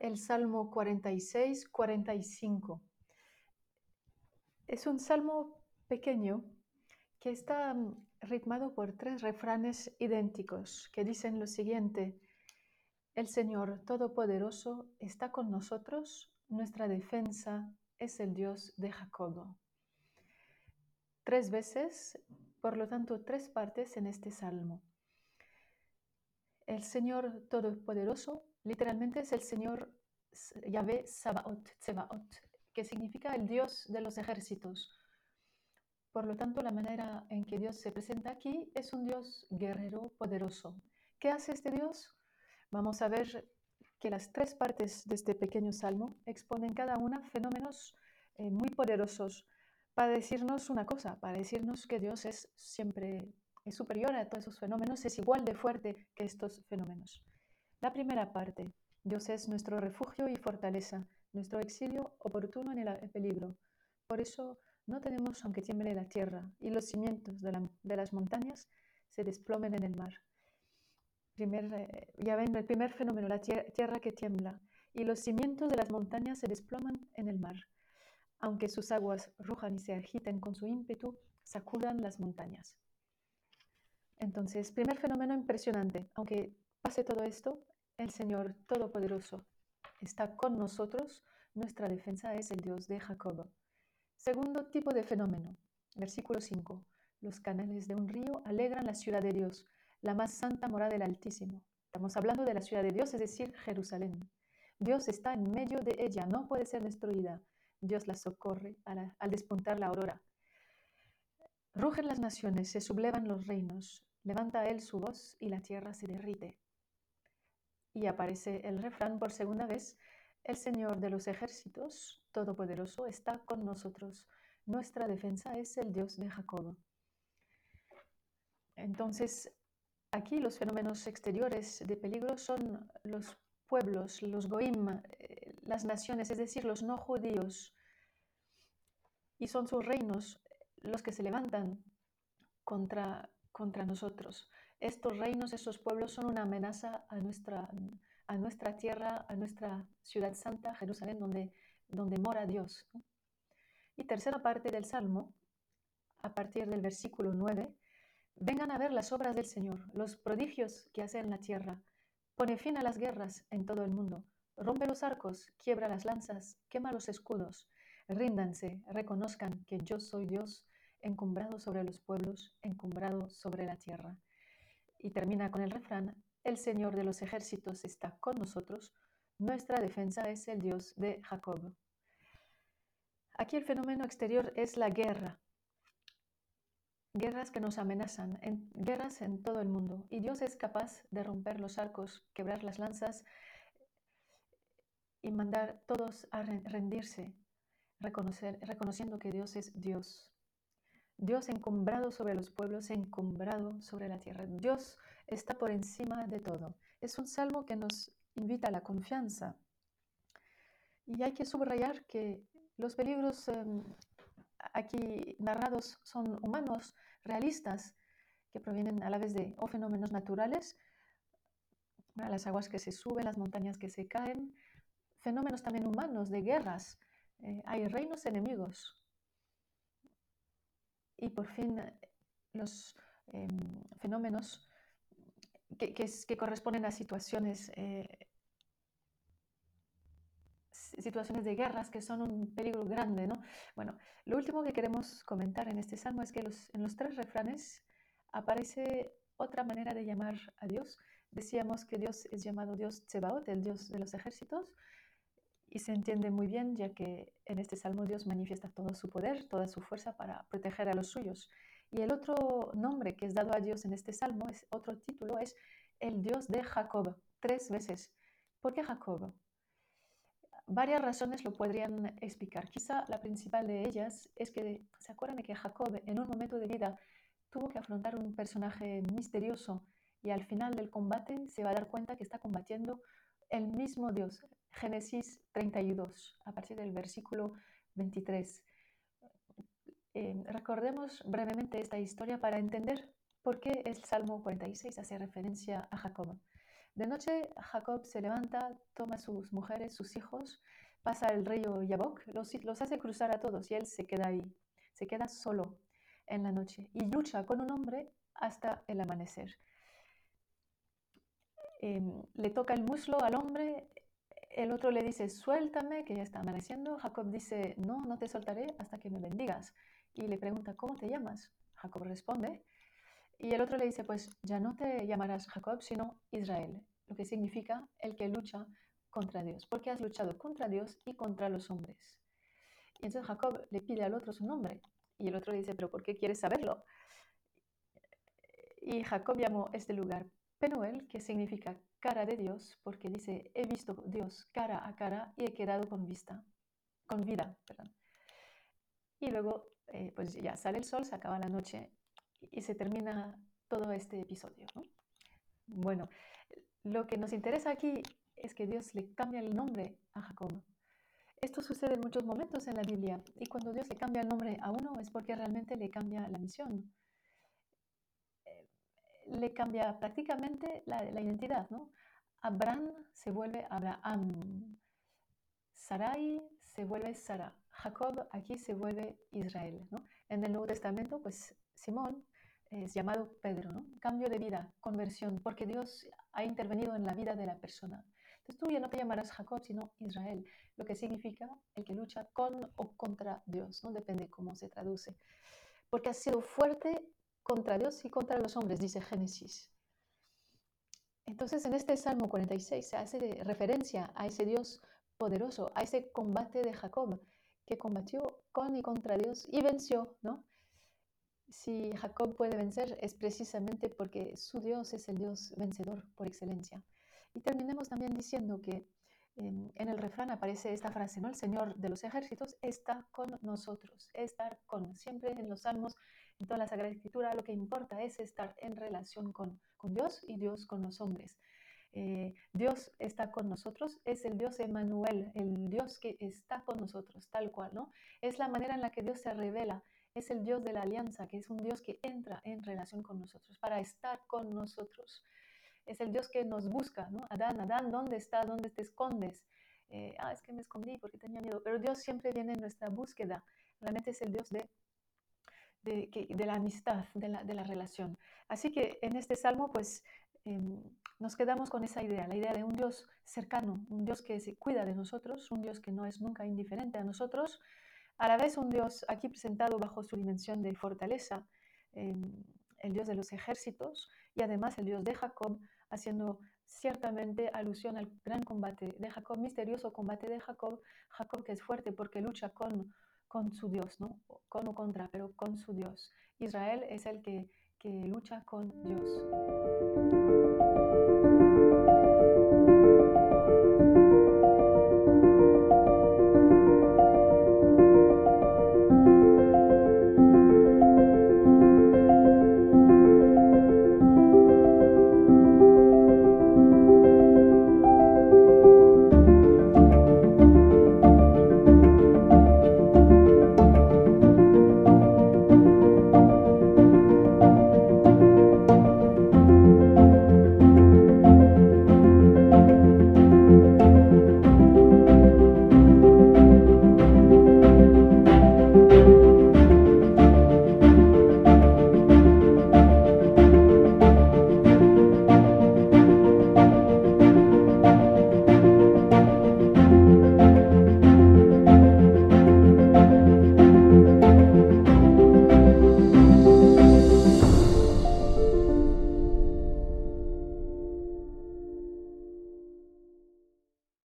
El Salmo 46-45. Es un salmo pequeño que está mm, ritmado por tres refranes idénticos que dicen lo siguiente. El Señor Todopoderoso está con nosotros, nuestra defensa es el Dios de Jacob. Tres veces, por lo tanto, tres partes en este salmo. El Señor Todopoderoso literalmente es el Señor Yahvé Sabaot, que significa el Dios de los ejércitos. Por lo tanto, la manera en que Dios se presenta aquí es un Dios guerrero poderoso. ¿Qué hace este Dios? Vamos a ver que las tres partes de este pequeño salmo exponen cada una fenómenos eh, muy poderosos para decirnos una cosa, para decirnos que Dios es siempre es superior a todos esos fenómenos, es igual de fuerte que estos fenómenos. La primera parte, Dios es nuestro refugio y fortaleza, nuestro exilio oportuno en el peligro. Por eso no tenemos aunque tiemble la tierra y los cimientos de, las montañas se desplomen en el mar. Eh, ya ven el primer fenómeno, la tierra que tiembla y los cimientos de las montañas se desploman en el mar. Aunque sus aguas rujan y se agiten con su ímpetu, sacudan las montañas. Entonces, primer fenómeno impresionante. Aunque pase todo esto, el Señor Todopoderoso está con nosotros, nuestra defensa es el Dios de Jacob. Segundo tipo de fenómeno, versículo 5. Los canales de un río alegran la ciudad de Dios, la más santa morada del Altísimo. Estamos hablando de la ciudad de Dios, es decir, Jerusalén. Dios está en medio de ella, no puede ser destruida. Dios la socorre al despuntar la aurora. Rugen las naciones, se sublevan los reinos, levanta él su voz y la tierra se derrite y aparece el refrán por segunda vez, el Señor de los ejércitos, Todopoderoso, está con nosotros. Nuestra defensa es el Dios de Jacob. Entonces, aquí los fenómenos exteriores de peligro son los pueblos, los goim, eh, las naciones, es decir, los no judíos. Y son sus reinos los que se levantan contra, contra nosotros estos reinos, estos pueblos son una amenaza a nuestra, a nuestra tierra, a nuestra ciudad santa, Jerusalén, donde, donde mora Dios. Y tercera parte del Salmo, a partir del versículo 9, vengan a ver las obras del Señor, los prodigios que hace en la tierra. Pone fin a las guerras en todo el mundo. Rompe los arcos, quiebra las lanzas, quema los escudos. Ríndanse, reconozcan que yo soy Dios, encumbrado sobre los pueblos, encumbrado sobre la tierra. Y termina con el refrán, el Señor de los ejércitos está con nosotros, nuestra defensa es el Dios de Jacob. Aquí el fenómeno exterior es la guerra, guerras que nos amenazan, en, guerras en todo el mundo. Y Dios es capaz de romper los arcos, quebrar las lanzas y mandar todos a rendirse, reconociendo que Dios es Dios. Dios encumbrado sobre los pueblos, encumbrado sobre la tierra. Dios está por encima de todo. Es un salmo que nos invita a la confianza. Y hay que subrayar que los peligros em, aquí narrados son humanos, realistas, que provienen a la vez de o fenómenos naturales, las aguas que se suben, las montañas que se caen, fenómenos también humanos de guerras. Eh, hay reinos enemigos, y por fin eh, los em, fenómenos que, corresponden a situaciones, eh, situaciones de guerras que son un peligro grande. ¿no? Bueno, lo último que queremos comentar en este salmo es que en los tres refranes aparece otra manera de llamar a Dios. Decíamos que Dios es llamado Dios Tsebaot, el Dios de los ejércitos, y se entiende muy bien ya que en este salmo Dios manifiesta todo su poder, toda su fuerza para proteger a los suyos. Y el otro nombre que es dado a Dios en este salmo, es, otro título, es el Dios de Jacob, tres veces. ¿Por qué Jacob? Varias razones lo podrían explicar. Quizá la principal de ellas es que se acuerdan de que Jacob en un momento de vida tuvo que afrontar un personaje misterioso y al final del combate se va a dar cuenta que está combatiendo el mismo Dios, Génesis 32, a partir del versículo 23. Eh, recordemos brevemente esta historia para entender por qué el Salmo 46 hace referencia a Jacob. De noche Jacob se levanta, toma sus mujeres, sus hijos, pasa el río Yabok, los, los hace cruzar a todos y él se queda ahí, se queda solo en la noche y lucha con un hombre hasta el amanecer. Em, le toca el muslo al hombre, el otro le dice, suéltame, que ya está amaneciendo. Jacob dice, no, no te soltaré hasta que me bendigas. Y le pregunta, ¿cómo te llamas? Jacob responde. Y el otro le dice, pues ya no te llamarás Jacob, sino Israel, lo que significa el que lucha contra Dios, porque has luchado contra Dios y contra los hombres. Y entonces Jacob le pide al otro su nombre. Y el otro le dice, pero ¿por qué quieres saberlo? Y Jacob llamó este lugar Penuel, que significa cara de Dios, porque dice, he visto Dios cara a cara y he quedado con vista, con vida. Y luego, eh, pues ya sale el sol, se acaba la noche y se termina todo este episodio. Bueno, lo que nos interesa aquí es que Dios le cambia el nombre a Jacob. Esto sucede en muchos momentos en la Biblia y cuando Dios le cambia el nombre a uno es porque realmente le cambia la misión le cambia prácticamente la, identidad, ¿no? Abraham se vuelve Abraham, Sarai se vuelve Sara, Jacob aquí se vuelve Israel, ¿no? En el Nuevo Testamento, pues Simón es llamado Pedro, ¿no? Cambio de vida, conversión, porque Dios ha intervenido en la vida de la persona. Entonces tú ya no te llamarás Jacob, sino Israel, lo que significa el que lucha con o contra Dios, ¿no? Depende cómo se traduce. Porque has sido fuerte contra Dios y contra los hombres, dice Génesis. Entonces en este Salmo 46 se hace referencia a ese Dios poderoso, a ese combate de Jacob, que combatió con y contra Dios y venció, ¿no? Si Jacob puede vencer es precisamente porque su Dios es el Dios vencedor por excelencia. Y terminemos también diciendo que en, en, el refrán aparece esta frase, ¿no? El Señor de los ejércitos está con nosotros, estar con. Siempre en los salmos en toda la Sagrada Escritura lo que importa es estar en relación con, con Dios y Dios con los hombres. Eh, Dios está con nosotros, es el Dios Emanuel, el Dios que está con nosotros, tal cual, ¿no? Es la manera en la que Dios se revela, es el Dios de la alianza, que es un Dios que entra en relación con nosotros, para estar con nosotros. Es el Dios que nos busca, ¿no? Adán, Adán, ¿dónde está? ¿Dónde te escondes? Eh, ah, es que me escondí porque tenía miedo, pero Dios siempre viene en nuestra búsqueda. Realmente es el Dios de de, la amistad, de la, relación. Así que en este salmo, pues em, nos quedamos con esa idea, la idea de un Dios cercano, un Dios que se cuida de nosotros, un Dios que no es nunca indiferente a nosotros, a la vez un Dios aquí presentado bajo su dimensión de fortaleza, em, el Dios de los ejércitos y además el Dios de Jacob, haciendo ciertamente alusión al gran combate de Jacob, misterioso combate de Jacob, Jacob que es fuerte porque lucha con con su Dios, ¿no? Con o contra, pero con su Dios. Israel es el que, que lucha con Dios.